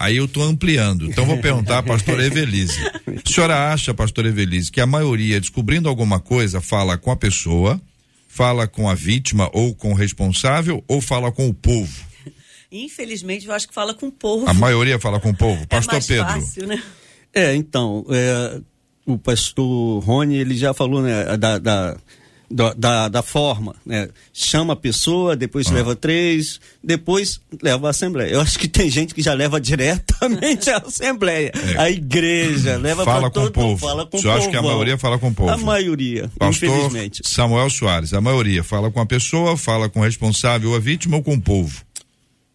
Aí eu estou ampliando. Então vou perguntar à pastora Evelise. A senhora acha, pastora Evelise, que a maioria, descobrindo alguma coisa, fala com a pessoa, fala com a vítima ou com o responsável, ou fala com o povo? Infelizmente, eu acho que fala com o povo. A maioria fala com o povo. é Pastor mais Pedro. fácil, né? É, então, é, o pastor Rony, ele já falou, né, da, da, da, da, da forma, né? Chama a pessoa, depois Ah. leva três, depois leva a assembleia. Eu acho que tem gente que já leva diretamente à assembleia, a igreja, leva É. Fala com o todo povo. Fala com O o acha povo. que a maioria fala com o povo? A maioria, Pastor infelizmente. Samuel Soares, a maioria fala com a pessoa, fala com o responsável, a vítima ou com o povo?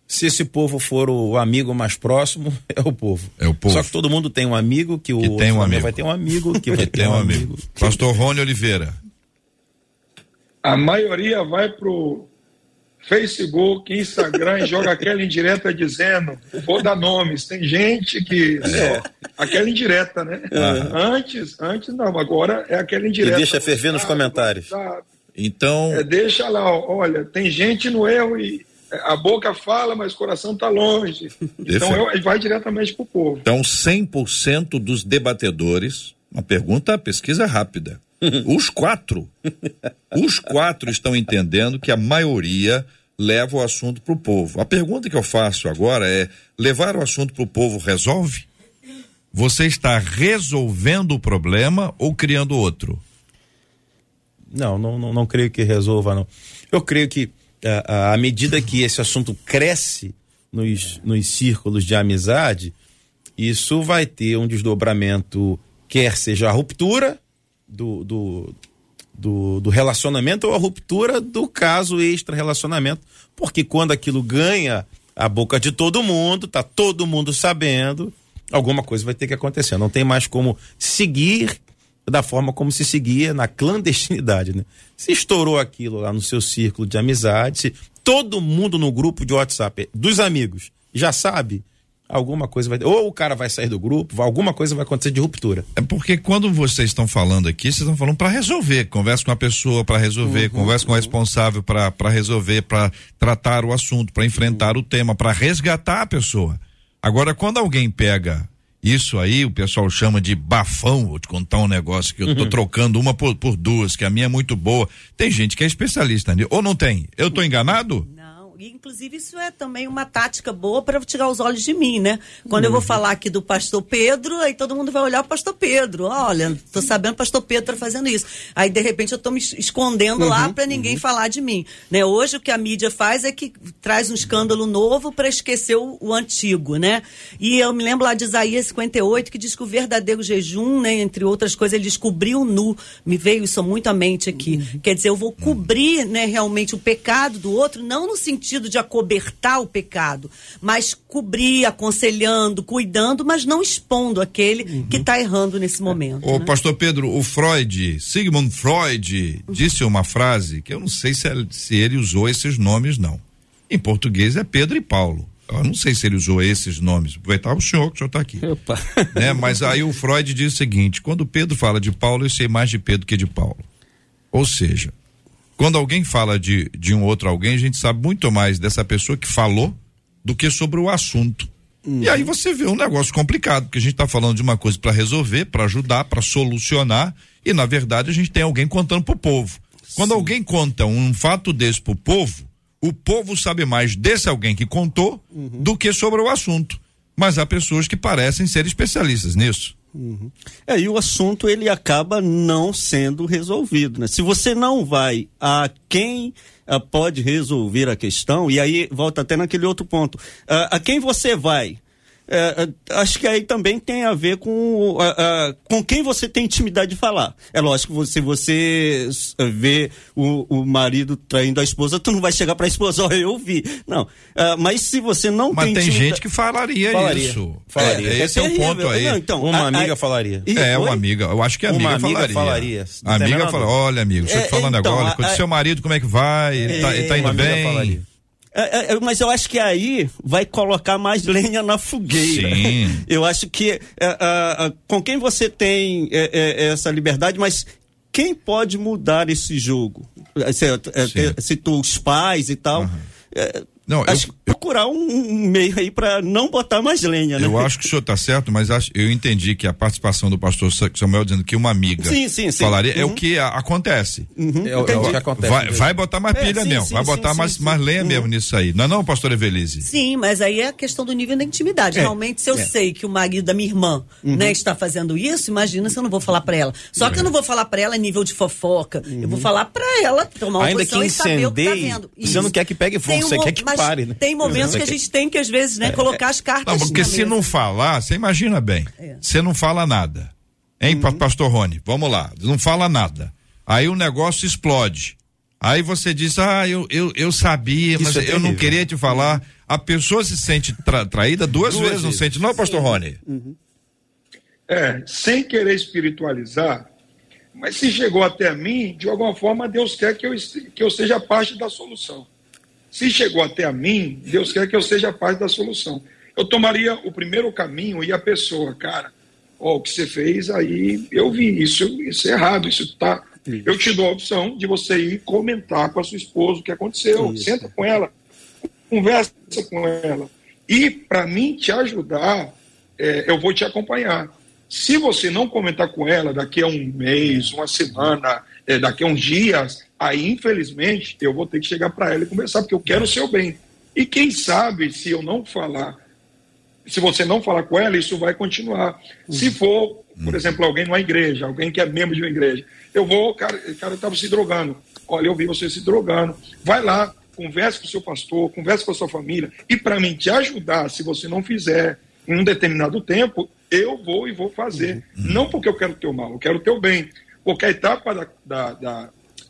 Se esse povo for o amigo mais próximo, é o povo. É o povo. Só que todo mundo tem um amigo que o Que tem um amigo. vai ter um amigo que vai ter Tem um um amigo. amigo. Pastor Rony Oliveira. A maioria vai pro Facebook, Instagram e joga aquela indireta dizendo, vou dar nomes. Tem gente que É. só aquela indireta, né? Antes, antes não, agora é aquela E indireta. deixa ferver nos Ah, comentários. sabe? Então, É, deixa lá, olha, tem gente no erro e a boca fala, mas o coração está longe. Então eu- vai diretamente para o povo. então 100% dos debatedores, uma pergunta, pesquisa rápida. Os quatro, os quatro estão entendendo que a maioria leva o assunto para o povo. A pergunta que eu faço agora é: levar o assunto para o povo resolve? Você está resolvendo o problema ou criando outro? Não, não, não, não creio que resolva, não. Eu creio que ah, à medida que esse assunto cresce nos, nos círculos de amizade, isso vai ter um desdobramento, quer seja a ruptura do, do, do, do relacionamento ou a ruptura do caso extra-relacionamento. Porque quando aquilo ganha a boca de todo mundo, tá todo mundo sabendo, alguma coisa vai ter que acontecer. Não tem mais como seguir da forma como se seguia na clandestinidade, né? Se estourou aquilo lá no seu círculo de amizade, se todo mundo no grupo de WhatsApp dos amigos já sabe, alguma coisa vai ou o cara vai sair do grupo, alguma coisa vai acontecer de ruptura. É porque quando vocês estão falando aqui, vocês estão falando para resolver. Conversa com a pessoa para resolver, conversa com o responsável para resolver, para tratar o assunto, para enfrentar o tema, para resgatar a pessoa. Agora, quando alguém pega isso aí, o pessoal chama de bafão. Vou te contar um negócio que eu tô trocando uma por, por duas, que a minha é muito boa. Tem gente que é especialista nisso. Ou não tem? Eu tô enganado? Não, e inclusive isso é também uma tática boa para tirar os olhos de mim, né? Quando eu vou falar aqui do pastor Pedro, aí todo mundo vai olhar o pastor Pedro. Olha, tô sabendo que o pastor Pedro tá fazendo isso. Aí de repente eu tô me es- escondendo lá para ninguém falar de mim, né? Hoje o que a mídia faz é que traz um escândalo novo para esquecer o, o antigo, né? E eu me lembro lá de Isaías 58 que diz que o verdadeiro jejum, né, entre outras coisas, ele descobriu nu. Me veio isso muito à mente aqui. Quer dizer, eu vou cobrir, né, realmente o pecado do outro, não no sentido de acobertar o pecado, mas cobrir, aconselhando, cuidando, mas não expondo aquele que está errando nesse momento. Ô, né? pastor Pedro, o Freud, Sigmund Freud, disse uma frase que eu não sei se, ele- se ele usou esses nomes, não. Em português é Pedro e Paulo. Eu não sei se ele usou esses nomes. Aproveitar o senhor, que o senhor está aqui. Opa. né? Mas aí o Freud diz o seguinte: quando Pedro fala de Paulo, eu sei mais de Pedro que de Paulo. Ou seja, quando alguém fala de, de um outro alguém, a gente sabe muito mais dessa pessoa que falou do que sobre o assunto. E aí você vê um negócio complicado, porque a gente está falando de uma coisa para resolver, para ajudar, para solucionar, e na verdade a gente tem alguém contando pro povo. Quando alguém conta um fato desse pro povo, o povo sabe mais desse alguém que contou do que sobre o assunto. Mas há pessoas que parecem ser especialistas nisso. É, e o assunto ele acaba não sendo resolvido, né? Se você não vai a quem ah, pode resolver a questão, e aí volta até naquele outro ponto, Ah, a quem você vai? É, é, acho que aí também tem a ver com, o- a- a- com quem você tem intimidade de falar. É lógico que você, você vê o, o marido traindo a esposa, tu não vai chegar pra esposa, ó, eu vi. Não. Ah, mas se você não Mas tem tem intimida- gente que falaria, Falaria. isso. Falaria. É, esse é, o terrível. ponto aí. Não, então, Uma a- amiga a- falaria. É, Oi? uma amiga. Eu acho que a Uma amiga, amiga falaria. falaria. A tem amiga menor fala: dúvida. olha, amigo, estou É, te falando então, agora. o seu marido, como é que vai? Ele tá, ele tá indo Uma amiga bem? falaria. É, é, mas eu acho que aí vai colocar mais lenha na fogueira. Sim. Eu acho que é, é, é, com quem você tem é, é, essa liberdade, mas quem pode mudar esse jogo? Se, é, é, tu, os pais e tal. É, Não, eu- acho que procurar um, meio aí para não botar mais lenha, né? Eu acho que o senhor está certo, mas acho- eu entendi que a participação do pastor Sa- Samuel dizendo que uma amiga Sim, sim, sim. falaria é o Uhum. que a- acontece. É, o- é o que acontece. Vai, vai botar mais É, pilha sim, mesmo, sim, vai botar sim, mais, sim. mais lenha Uhum. mesmo nisso aí. Não é não, pastor Evelise? Sim, mas aí é a questão do nível da intimidade. É. Realmente, se eu sei que o marido da minha irmã Uhum. né, está fazendo isso, imagina se eu não vou falar pra ela. Só que eu não vou falar pra ela a nível de fofoca. Eu vou falar pra ela tomar uma Ainda posição que e saber o que tá incendeie, vendo. você não quer que pegue fogo, você quer que mas pare, né? Tem momentos que a gente tem que, às vezes, né, colocar as cartas Não, porque na se mesa. não falar, você imagina bem. É. Você não fala nada. Hein, Uhum. pa- pastor Rony? Vamos lá. Não fala nada. Aí o negócio explode. Aí você diz, ah, eu, eu, eu sabia, Isso mas é eu não queria te falar. A pessoa se sente tra- traída duas, Duas vezes, não vezes. sente, não, pastor Rony? É, sem querer espiritualizar, mas se chegou até mim, de alguma forma Deus quer que eu, que eu seja parte da solução. Se chegou até a mim, Deus quer que eu seja parte da solução. Eu tomaria o primeiro caminho e a pessoa, cara, ó, o que você fez aí, eu vi, isso, isso é errado, isso tá. Eu te dou a opção de você ir comentar com a sua esposa o que aconteceu. Senta com ela, conversa com ela. E para mim te ajudar, é, eu vou te acompanhar. Se você não comentar com ela daqui a um mês, uma semana, é, daqui a uns dias, aí infelizmente eu vou ter que chegar para ela e conversar, porque eu quero o seu bem. E quem sabe se eu não falar, se você não falar com ela, isso vai continuar. Se for, por exemplo, alguém numa igreja, alguém que é membro de uma igreja, eu vou, cara, o cara estava se drogando. Olha, eu vi você se drogando. Vai lá, converse com o seu pastor, converse com a sua família. E para mim te ajudar, se você não fizer em um determinado tempo, eu vou e vou fazer. Não porque eu quero o teu mal, eu quero o teu bem. Porque a etapa da, da, da,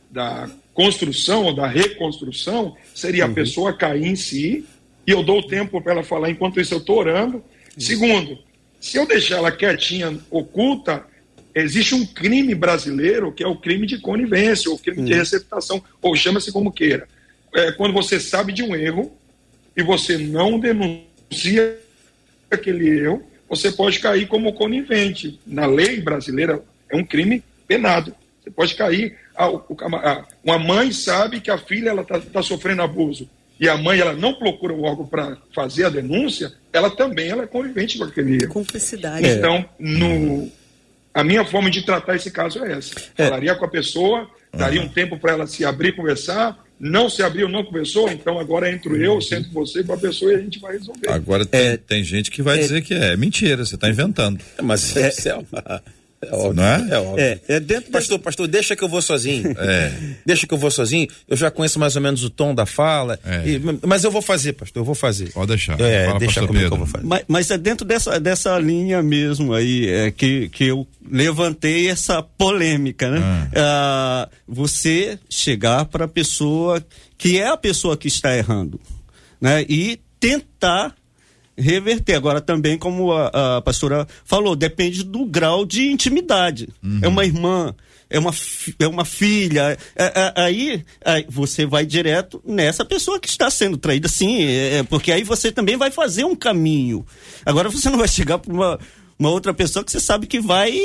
da construção ou da reconstrução seria a pessoa cair em si, e eu dou tempo para ela falar enquanto isso eu estou orando. Segundo, se eu deixar ela quietinha, oculta, existe um crime brasileiro que é o crime de conivência, ou crime de receptação, ou chama-se como queira. É quando você sabe de um erro e você não denuncia aquele erro, você pode cair como conivente. Na lei brasileira é um crime penado. Você pode cair. A, o- a- uma mãe sabe que a filha ela está tá sofrendo abuso e a mãe ela não procura o órgão para fazer a denúncia, ela também ela é conivente com aquele erro. Cumplicidade. Então, no, a minha forma de tratar esse caso é essa. Falaria com a pessoa, daria um tempo para ela se abrir, conversar. Não se abriu, não conversou, então agora entro eu, sento com você, com a pessoa e a gente vai resolver. Agora tem, tem gente que vai dizer que é mentira, você está inventando. Mas é, isso é, uma- é óbvio. Não é? É óbvio. É, é dentro Pastor, pastor, deixa que eu vou sozinho. É. Deixa que eu vou sozinho. Eu já conheço mais ou menos o tom da fala. É. e- mas eu vou fazer, pastor, eu vou fazer. Pode deixar. É, Fala, deixa comigo que eu vou fazer. Mas, mas é dentro dessa, dessa linha mesmo aí é, que, que eu levantei essa polêmica, né? Ah, você chegar para a pessoa que é a pessoa que está errando, né? E tentar reverter. Agora também, como a, a pastora falou, depende do grau de intimidade. É uma irmã, é uma, é uma filha. é- é- aí, aí você vai direto nessa pessoa que está sendo traída, sim, é- é, porque aí você também vai fazer um caminho. Agora você não vai chegar para uma uma outra pessoa que você sabe que vai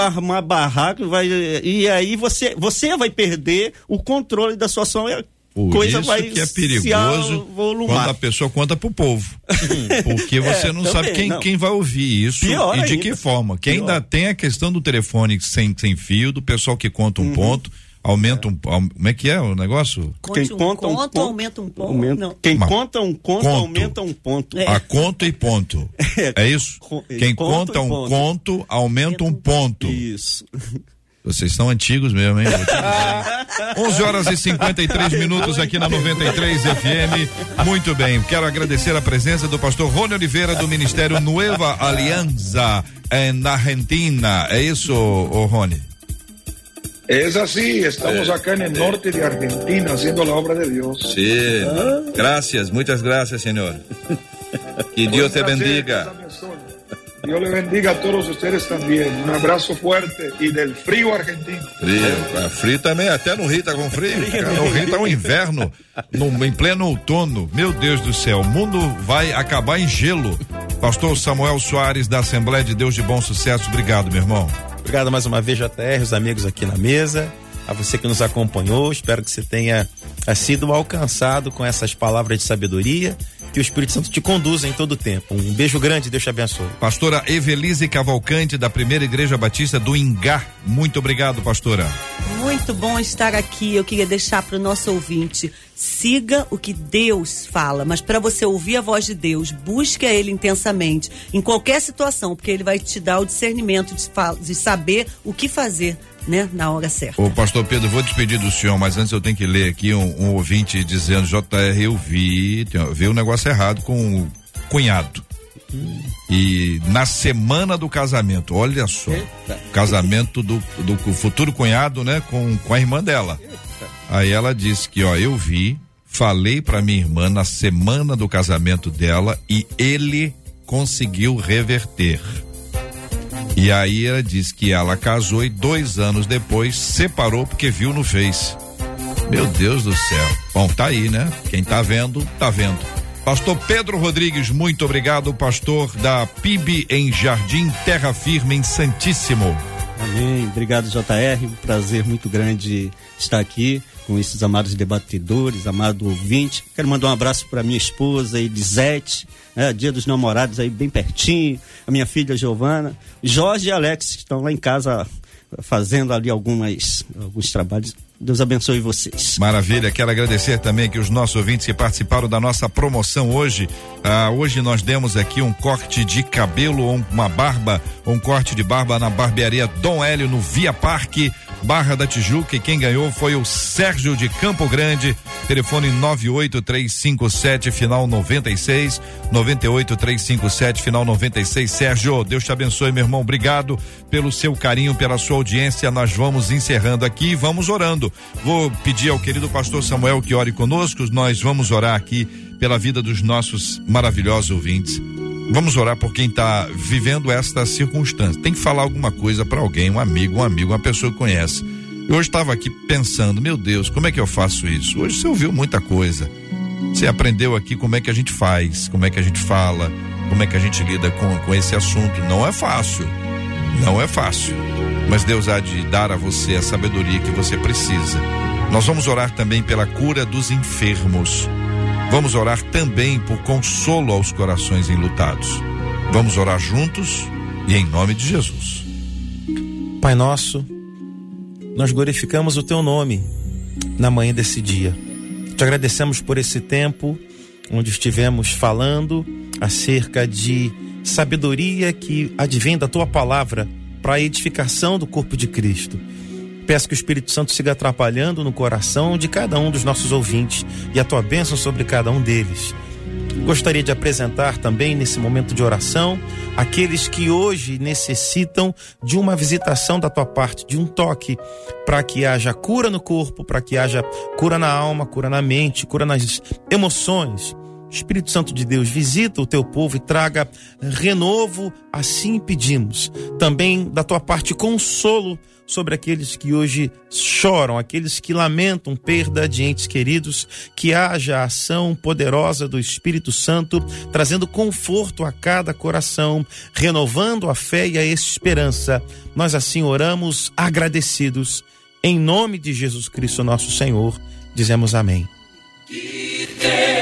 armar barraco, vai e aí você você vai perder o controle da sua ação Por coisa isso vai que é perigoso quando a pessoa conta pro povo. Porque você É, não também, sabe quem, não. quem vai ouvir isso Pior e de ainda. que forma. Que Pior. ainda tem a questão do telefone sem, sem fio, do pessoal que conta Uhum. um ponto. aumenta um. Como é que é o negócio? Conte Quem um conta um conto, ponto, aumenta um ponto. aumenta- Não. Quem Uma- conta um conto, conto. aumenta um ponto. É. A conto e ponto. É isso? Co- Quem conta um ponto. conto, aumenta um ponto. Isso. Vocês são antigos mesmo, hein? Te dizer. 11 horas e 53 minutos aqui na 93 FM. Muito bem, quero agradecer a presença do pastor Rony Oliveira do Ministério Nueva Alianza na Argentina. É isso, ô Rony? Es así, estamos acá en el norte de Argentina haciendo la obra de Dios. Sim. Graças, muitas graças, Senhor. Que placer esta persona. Dios le bendiga a todos ustedes también. Un abrazo fuerte y del frío argentino. Frio, frio também, até no Rio tá com frio. Cara, no Rio tá um inverno, no, em pleno outono. Meu Deus do céu, o mundo vai acabar em gelo. Pastor Samuel Soares, da Assembleia de Deus de Bom Sucesso, obrigado, meu irmão. Obrigado mais uma vez, JR, os amigos aqui na mesa, a você que nos acompanhou. Espero que você tenha eh, sido alcançado com essas palavras de sabedoria. Que o Espírito Santo te conduza em todo o tempo. Um beijo grande, Deus te abençoe. Pastora Evelise Cavalcante, da Primeira Igreja Batista do Ingá. Muito obrigado, pastora. Muito bom estar aqui. Eu queria deixar para o nosso ouvinte: siga o que Deus fala, mas para você ouvir a voz de Deus, busque a Ele intensamente, em qualquer situação, porque Ele vai te dar o discernimento de, de saber o que fazer, né, na hora certa. Ô, pastor Pedro, vou despedir do senhor, mas antes eu tenho que ler aqui um, um ouvinte dizendo: JR, eu vi, tem, vi um negócio errado com o cunhado. E na semana do casamento, olha só, casamento do, do futuro cunhado, né, com, com a irmã dela. Aí ela disse que, ó, eu vi, falei pra minha irmã na semana do casamento dela e ele conseguiu reverter. E aí ela disse que ela casou e dois anos depois separou porque viu no Face. Meu Deus do céu. Bom, tá aí, né? Quem tá vendo, tá vendo. Pastor Pedro Rodrigues, muito obrigado, pastor da PIB em Jardim Terra Firme, em Santíssimo. Amém. Obrigado, JR. Prazer muito grande estar aqui com esses amados debatedores, amado ouvinte. Quero mandar um abraço para minha esposa, Elisete, né, Dia dos Namorados aí bem pertinho, a minha filha Giovana, Jorge e Alex, que estão lá em casa fazendo ali algumas, alguns trabalhos. Deus abençoe vocês. Maravilha, quero agradecer também que os nossos ouvintes que participaram da nossa promoção hoje. Ah, hoje nós demos aqui um corte de cabelo uma barba, um corte de barba na barbearia Dom Hélio no Via Parque, Barra da Tijuca. E quem ganhou foi o Sérgio de Campo Grande. Telefone 98357 final 96, 98357 final 96. Sérgio, Deus te abençoe, meu irmão. Obrigado pelo seu carinho, pela sua audiência. Nós vamos encerrando aqui e vamos orando. Vou pedir ao querido pastor Samuel que ore conosco. Nós vamos orar aqui pela vida dos nossos maravilhosos ouvintes. Vamos orar por quem está vivendo esta circunstância. Tem que falar alguma coisa para alguém, um amigo, um amigo, uma pessoa que conhece. Eu hoje estava aqui pensando, meu Deus, como é que eu faço isso? Hoje você ouviu muita coisa. Você aprendeu aqui como é que a gente faz, como é que a gente fala, como é que a gente lida com, com esse assunto. Não é fácil. Não é fácil. Mas Deus há de dar a você a sabedoria que você precisa. Nós vamos orar também pela cura dos enfermos. Vamos orar também por consolo aos corações enlutados. Vamos orar juntos e em nome de Jesus. Pai nosso, nós glorificamos o teu nome na manhã desse dia. Te agradecemos por esse tempo onde estivemos falando acerca de sabedoria que advém da tua palavra para a edificação do corpo de Cristo. Peço que o Espírito Santo siga atrapalhando no coração de cada um dos nossos ouvintes e a tua bênção sobre cada um deles. Gostaria de apresentar também nesse momento de oração aqueles que hoje necessitam de uma visitação da tua parte, de um toque, para que haja cura no corpo, para que haja cura na alma, cura na mente, cura nas emoções. Espírito Santo de Deus, visita o teu povo e traga renovo, assim pedimos. Também da tua parte, consolo sobre aqueles que hoje choram, aqueles que lamentam perda de entes queridos, que haja ação poderosa do Espírito Santo, trazendo conforto a cada coração, renovando a fé e a esperança. Nós assim oramos agradecidos, em nome de Jesus Cristo, nosso Senhor, dizemos amém. Deus